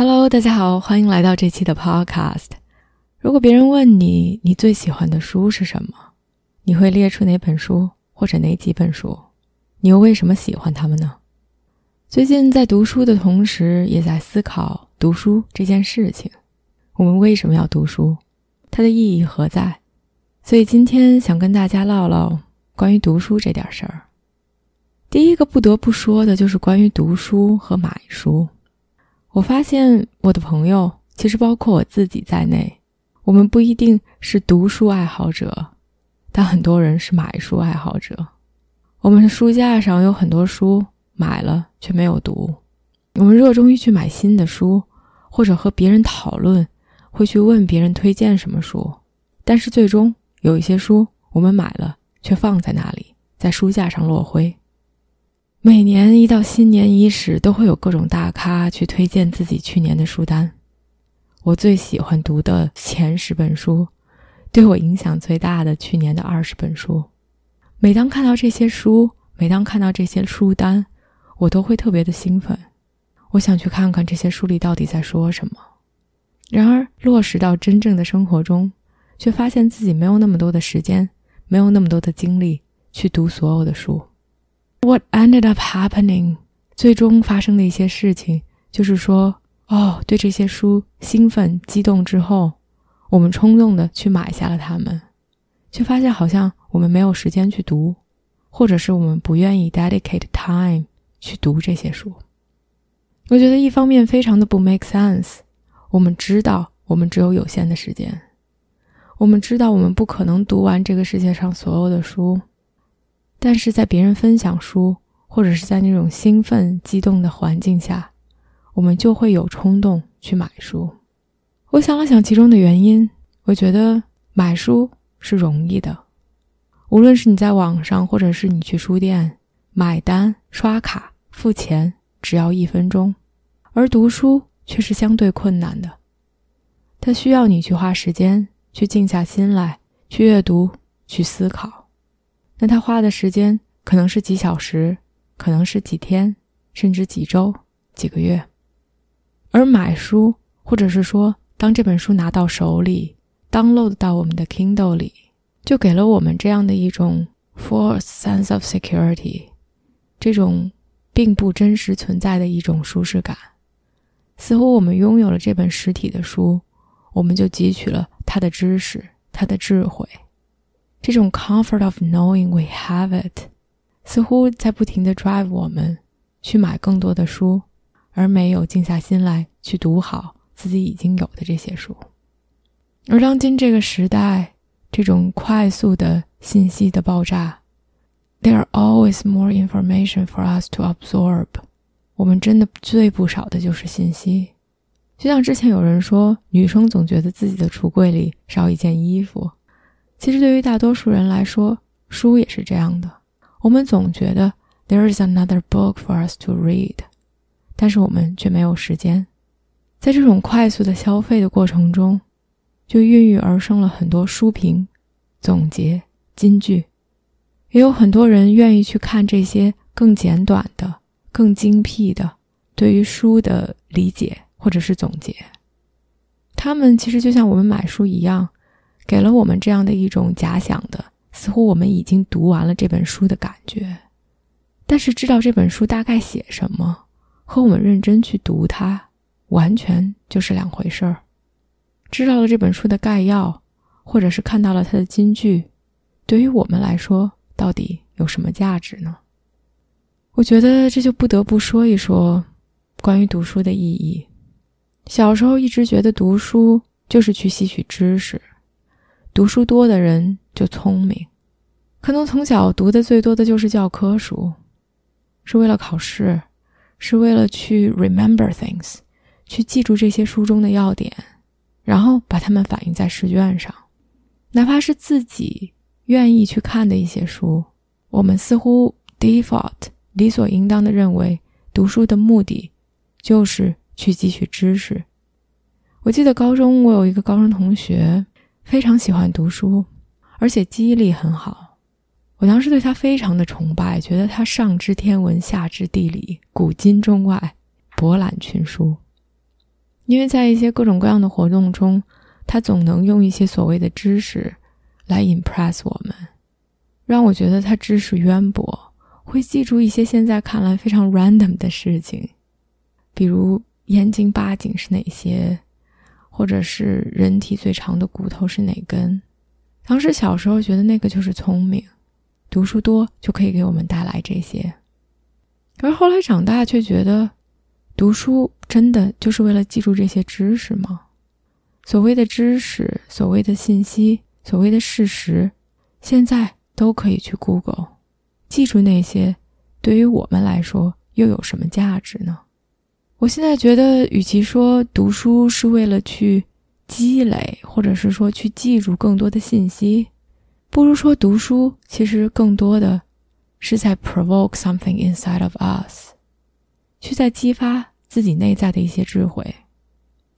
Hello，大家好，欢迎来到这期的 Podcast。如果别人问你你最喜欢的书是什么，你会列出哪本书或者哪几本书？你又为什么喜欢他们呢？最近在读书的同时，也在思考读书这件事情。我们为什么要读书？它的意义何在？所以今天想跟大家唠唠关于读书这点事儿。第一个不得不说的就是关于读书和买书。我发现我的朋友，其实包括我自己在内，我们不一定是读书爱好者，但很多人是买书爱好者。我们的书架上有很多书，买了却没有读。我们热衷于去买新的书，或者和别人讨论，会去问别人推荐什么书。但是最终有一些书我们买了，却放在那里，在书架上落灰。每年一到新年伊始，都会有各种大咖去推荐自己去年的书单。我最喜欢读的前十本书，对我影响最大的去年的二十本书。每当看到这些书，每当看到这些书单，我都会特别的兴奋。我想去看看这些书里到底在说什么。然而落实到真正的生活中，却发现自己没有那么多的时间，没有那么多的精力去读所有的书。What ended up happening？最终发生的一些事情，就是说，哦，对这些书兴奋、激动之后，我们冲动的去买下了它们，却发现好像我们没有时间去读，或者是我们不愿意 dedicate time 去读这些书。我觉得一方面非常的不 make sense。我们知道我们只有有限的时间，我们知道我们不可能读完这个世界上所有的书。但是在别人分享书，或者是在那种兴奋、激动的环境下，我们就会有冲动去买书。我想了想其中的原因，我觉得买书是容易的，无论是你在网上，或者是你去书店买单、刷卡、付钱，只要一分钟；而读书却是相对困难的，它需要你去花时间，去静下心来，去阅读，去思考。那他花的时间可能是几小时，可能是几天，甚至几周、几个月。而买书，或者是说，当这本书拿到手里，download 到我们的 Kindle 里，就给了我们这样的一种 false sense of security，这种并不真实存在的一种舒适感。似乎我们拥有了这本实体的书，我们就汲取了它的知识、它的智慧。这种 comfort of knowing we have it，似乎在不停的 drive 我们去买更多的书，而没有静下心来去读好自己已经有的这些书。而当今这个时代，这种快速的信息的爆炸，there are always more information for us to absorb。我们真的最不少的就是信息。就像之前有人说，女生总觉得自己的橱柜里少一件衣服。其实，对于大多数人来说，书也是这样的。我们总觉得 there is another book for us to read，但是我们却没有时间。在这种快速的消费的过程中，就孕育而生了很多书评、总结、金句，也有很多人愿意去看这些更简短的、更精辟的对于书的理解或者是总结。他们其实就像我们买书一样。给了我们这样的一种假想的，似乎我们已经读完了这本书的感觉，但是知道这本书大概写什么，和我们认真去读它，完全就是两回事儿。知道了这本书的概要，或者是看到了它的金句，对于我们来说，到底有什么价值呢？我觉得这就不得不说一说关于读书的意义。小时候一直觉得读书就是去吸取知识。读书多的人就聪明，可能从小读的最多的就是教科书，是为了考试，是为了去 remember things，去记住这些书中的要点，然后把它们反映在试卷上。哪怕是自己愿意去看的一些书，我们似乎 default 理所应当的认为，读书的目的就是去汲取知识。我记得高中，我有一个高中同学非常喜欢读书，而且记忆力很好。我当时对他非常的崇拜，觉得他上知天文，下知地理，古今中外博览群书。因为在一些各种各样的活动中，他总能用一些所谓的知识来 impress 我们，让我觉得他知识渊博，会记住一些现在看来非常 random 的事情，比如燕京八景是哪些。或者是人体最长的骨头是哪根？当时小时候觉得那个就是聪明，读书多就可以给我们带来这些。而后来长大却觉得，读书真的就是为了记住这些知识吗？所谓的知识，所谓的信息，所谓的事实，现在都可以去 Google，记住那些，对于我们来说又有什么价值呢？我现在觉得，与其说读书是为了去积累，或者是说去记住更多的信息，不如说读书其实更多的是在 provoke something inside of us，去在激发自己内在的一些智慧。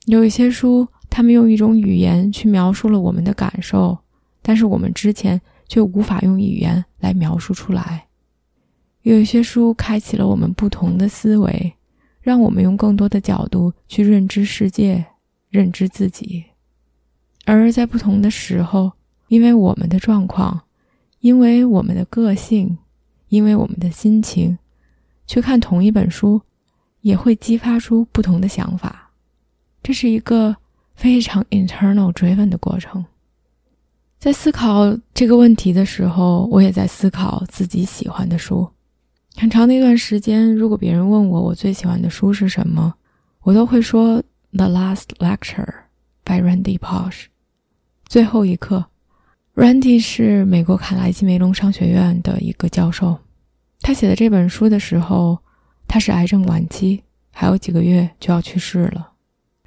有一些书，他们用一种语言去描述了我们的感受，但是我们之前却无法用语言来描述出来。有一些书开启了我们不同的思维。让我们用更多的角度去认知世界、认知自己，而在不同的时候，因为我们的状况，因为我们的个性，因为我们的心情，去看同一本书，也会激发出不同的想法。这是一个非常 internal driven 的过程。在思考这个问题的时候，我也在思考自己喜欢的书。很长的一段时间，如果别人问我我最喜欢的书是什么，我都会说《The Last Lecture》by Randy Pausch。最后一课，Randy 是美国卡莱基梅隆商学院的一个教授。他写的这本书的时候，他是癌症晚期，还有几个月就要去世了。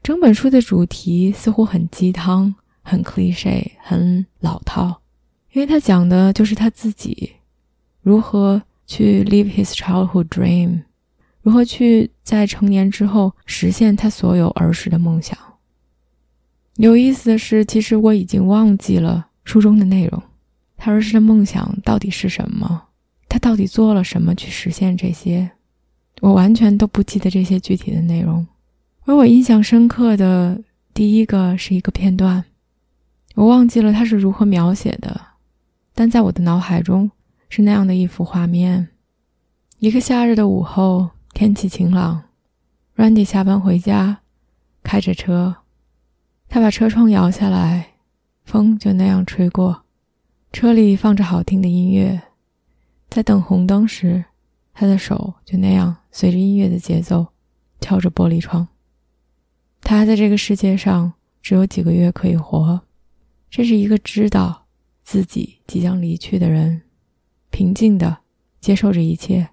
整本书的主题似乎很鸡汤、很 cliche、很老套，因为他讲的就是他自己如何。去 live his childhood dream，如何去在成年之后实现他所有儿时的梦想？有意思的是，其实我已经忘记了书中的内容。他儿时的梦想到底是什么？他到底做了什么去实现这些？我完全都不记得这些具体的内容。而我印象深刻的第一个是一个片段，我忘记了他是如何描写的，但在我的脑海中。是那样的一幅画面：一个夏日的午后，天气晴朗，Randy 下班回家，开着车，他把车窗摇下来，风就那样吹过，车里放着好听的音乐，在等红灯时，他的手就那样随着音乐的节奏敲着玻璃窗。他在这个世界上只有几个月可以活，这是一个知道自己即将离去的人。平静的接受着一切，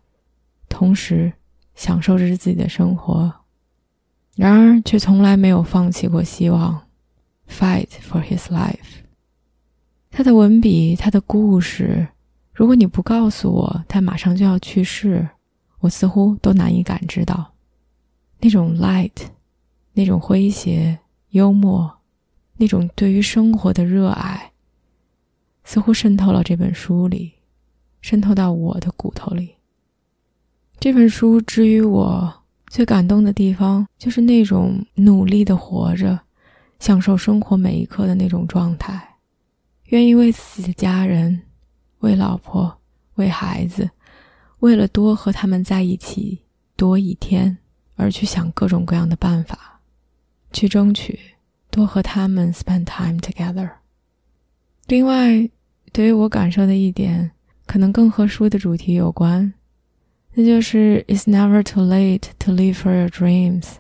同时享受着自己的生活，然而却从来没有放弃过希望。Fight for his life。他的文笔，他的故事，如果你不告诉我他马上就要去世，我似乎都难以感知到那种 light，那种诙谐幽默，那种对于生活的热爱，似乎渗透了这本书里。渗透到我的骨头里。这本书之于我最感动的地方，就是那种努力的活着，享受生活每一刻的那种状态，愿意为自己的家人、为老婆、为孩子，为了多和他们在一起多一天，而去想各种各样的办法，去争取多和他们 spend time together。另外，对于我感受的一点。可能更和书的主题有关，那就是 "It's never too late to live for your dreams"。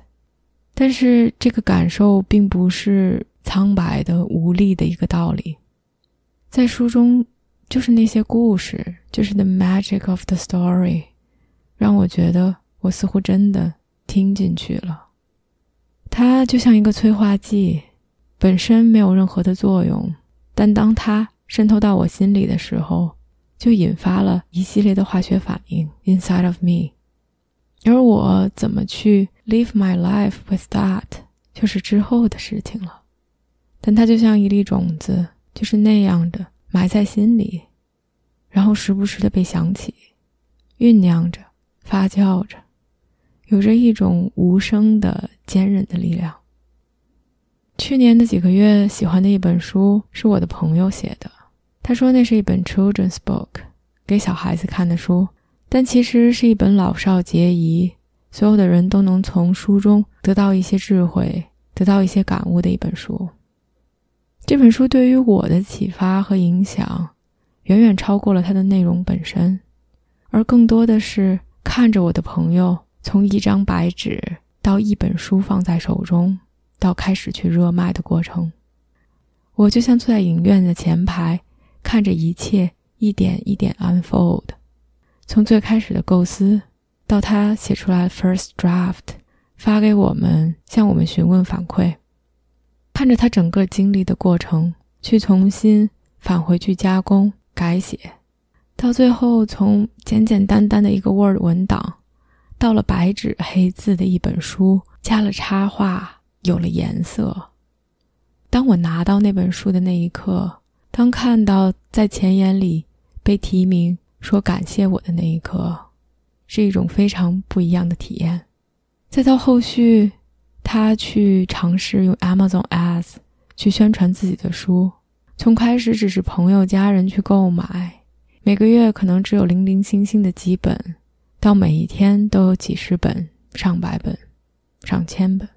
但是这个感受并不是苍白的、无力的一个道理，在书中，就是那些故事，就是 the magic of the story，让我觉得我似乎真的听进去了。它就像一个催化剂，本身没有任何的作用，但当它渗透到我心里的时候，就引发了一系列的化学反应 inside of me。而我怎么去 live my life with that，就是之后的事情了。但它就像一粒种子，就是那样的埋在心里，然后时不时的被想起，酝酿着，发酵着，有着一种无声的坚韧的力量。去年的几个月，喜欢的一本书是我的朋友写的，他说那是一本 children's book，给小孩子看的书。但其实是一本老少皆宜，所有的人都能从书中得到一些智慧，得到一些感悟的一本书。这本书对于我的启发和影响，远远超过了它的内容本身，而更多的是看着我的朋友从一张白纸到一本书放在手中，到开始去热卖的过程。我就像坐在影院的前排，看着一切一点一点 unfold。从最开始的构思，到他写出来 first draft，发给我们，向我们询问反馈，看着他整个经历的过程，去重新返回去加工改写，到最后从简简单单的一个 Word 文档，到了白纸黑字的一本书，加了插画，有了颜色。当我拿到那本书的那一刻，当看到在前言里被提名。说感谢我的那一刻，是一种非常不一样的体验。再到后续，他去尝试用 Amazon Ads 去宣传自己的书，从开始只是朋友家人去购买，每个月可能只有零零星星的几本，到每一天都有几十本、上百本、上千本，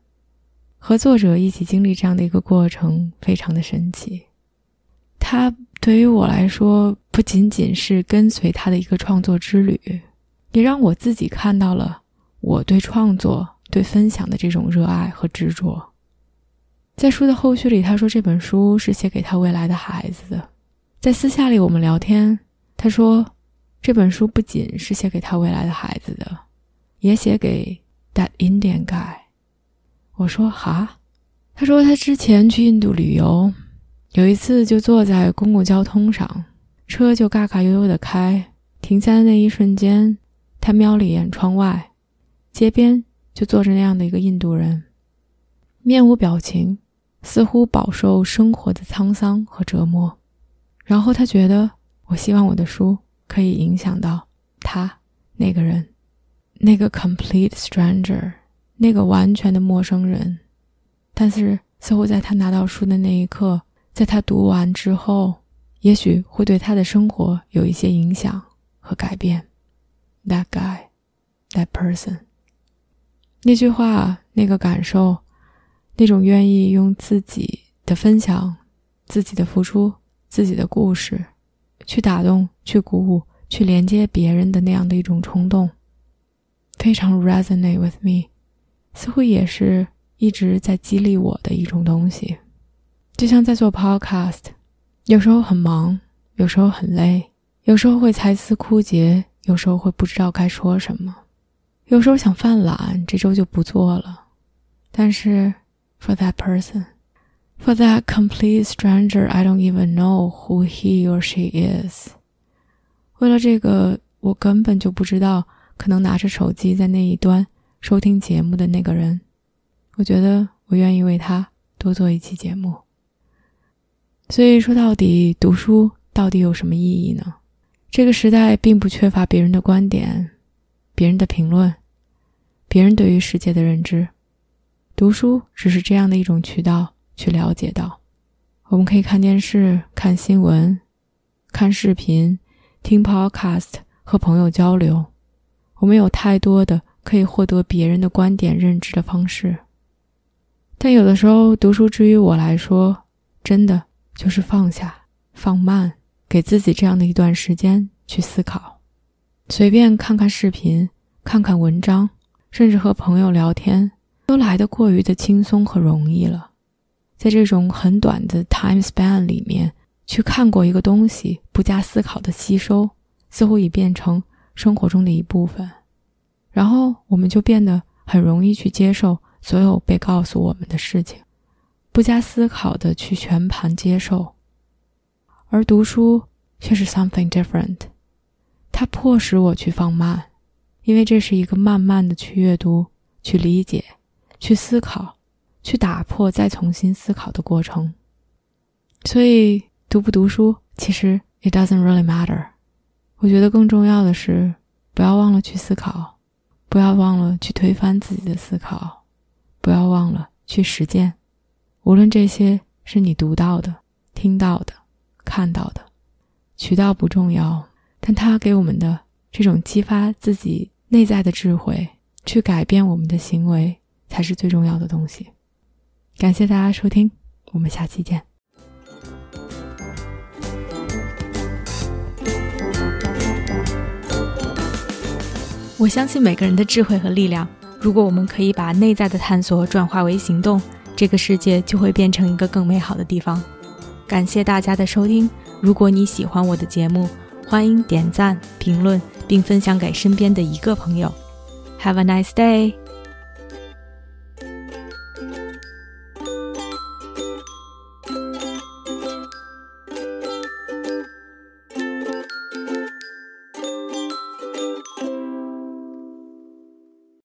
和作者一起经历这样的一个过程，非常的神奇。他。对于我来说，不仅仅是跟随他的一个创作之旅，也让我自己看到了我对创作、对分享的这种热爱和执着。在书的后续里，他说这本书是写给他未来的孩子的。在私下里我们聊天，他说这本书不仅是写给他未来的孩子的，也写给 That Indian guy。我说哈，他说他之前去印度旅游。有一次，就坐在公共交通上，车就嘎嘎悠悠的开，停下的那一瞬间，他瞄了一眼窗外，街边就坐着那样的一个印度人，面无表情，似乎饱受生活的沧桑和折磨。然后他觉得，我希望我的书可以影响到他那个人，那个 complete stranger，那个完全的陌生人。但是，似乎在他拿到书的那一刻。在他读完之后，也许会对他的生活有一些影响和改变。That guy, that person，那句话，那个感受，那种愿意用自己的分享、自己的付出、自己的故事，去打动、去鼓舞、去连接别人的那样的一种冲动，非常 resonate with me，似乎也是一直在激励我的一种东西。就像在做 podcast，有时候很忙，有时候很累，有时候会才思枯竭，有时候会不知道该说什么，有时候想犯懒，这周就不做了。但是，for that person，for that complete stranger，I don't even know who he or she is。为了这个，我根本就不知道，可能拿着手机在那一端收听节目的那个人，我觉得我愿意为他多做一期节目。所以说到底，读书到底有什么意义呢？这个时代并不缺乏别人的观点、别人的评论、别人对于世界的认知。读书只是这样的一种渠道去了解到。我们可以看电视、看新闻、看视频、听 podcast 和朋友交流。我们有太多的可以获得别人的观点认知的方式。但有的时候，读书之于我来说，真的。就是放下、放慢，给自己这样的一段时间去思考，随便看看视频、看看文章，甚至和朋友聊天，都来得过于的轻松和容易了。在这种很短的 time span 里面，去看过一个东西，不加思考的吸收，似乎已变成生活中的一部分，然后我们就变得很容易去接受所有被告诉我们的事情，不加思考的去全盘接受。而读书却是 something different，它迫使我去放慢，因为这是一个慢慢的去阅读、去理解、去思考、去打破、再重新思考的过程。所以，读不读书，其实 it doesn't really matter。我觉得更重要的是，不要忘了去思考，不要忘了去推翻自己的思考，不要忘了去实践。无论这些是你读到的、听到的。看到的渠道不重要，但它给我们的这种激发自己内在的智慧，去改变我们的行为，才是最重要的东西。感谢大家收听，我们下期见。我相信每个人的智慧和力量。如果我们可以把内在的探索转化为行动，这个世界就会变成一个更美好的地方。感谢大家的收听。如果你喜欢我的节目，欢迎点赞、评论并分享给身边的一个朋友。Have a nice day.